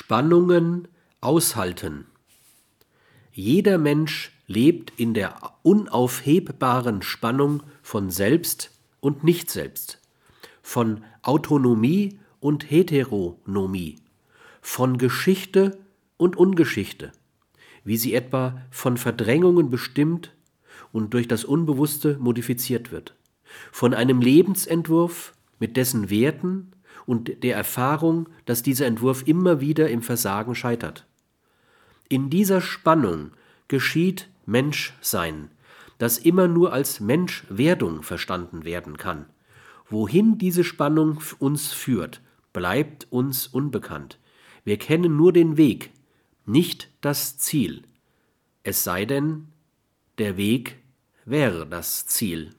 Spannungen aushalten. Jeder Mensch lebt in der unaufhebbaren Spannung von Selbst und Nicht-Selbst, von Autonomie und Heteronomie, von Geschichte und Ungeschichte, wie sie etwa von Verdrängungen bestimmt und durch das Unbewusste modifiziert wird, von einem Lebensentwurf mit dessen Werten und der Erfahrung, dass dieser Entwurf immer wieder im Versagen scheitert. In dieser Spannung geschieht Menschsein, das immer nur als Menschwerdung verstanden werden kann. Wohin diese Spannung uns führt, bleibt uns unbekannt. Wir kennen nur den Weg, nicht das Ziel. Es sei denn, der Weg wäre das Ziel.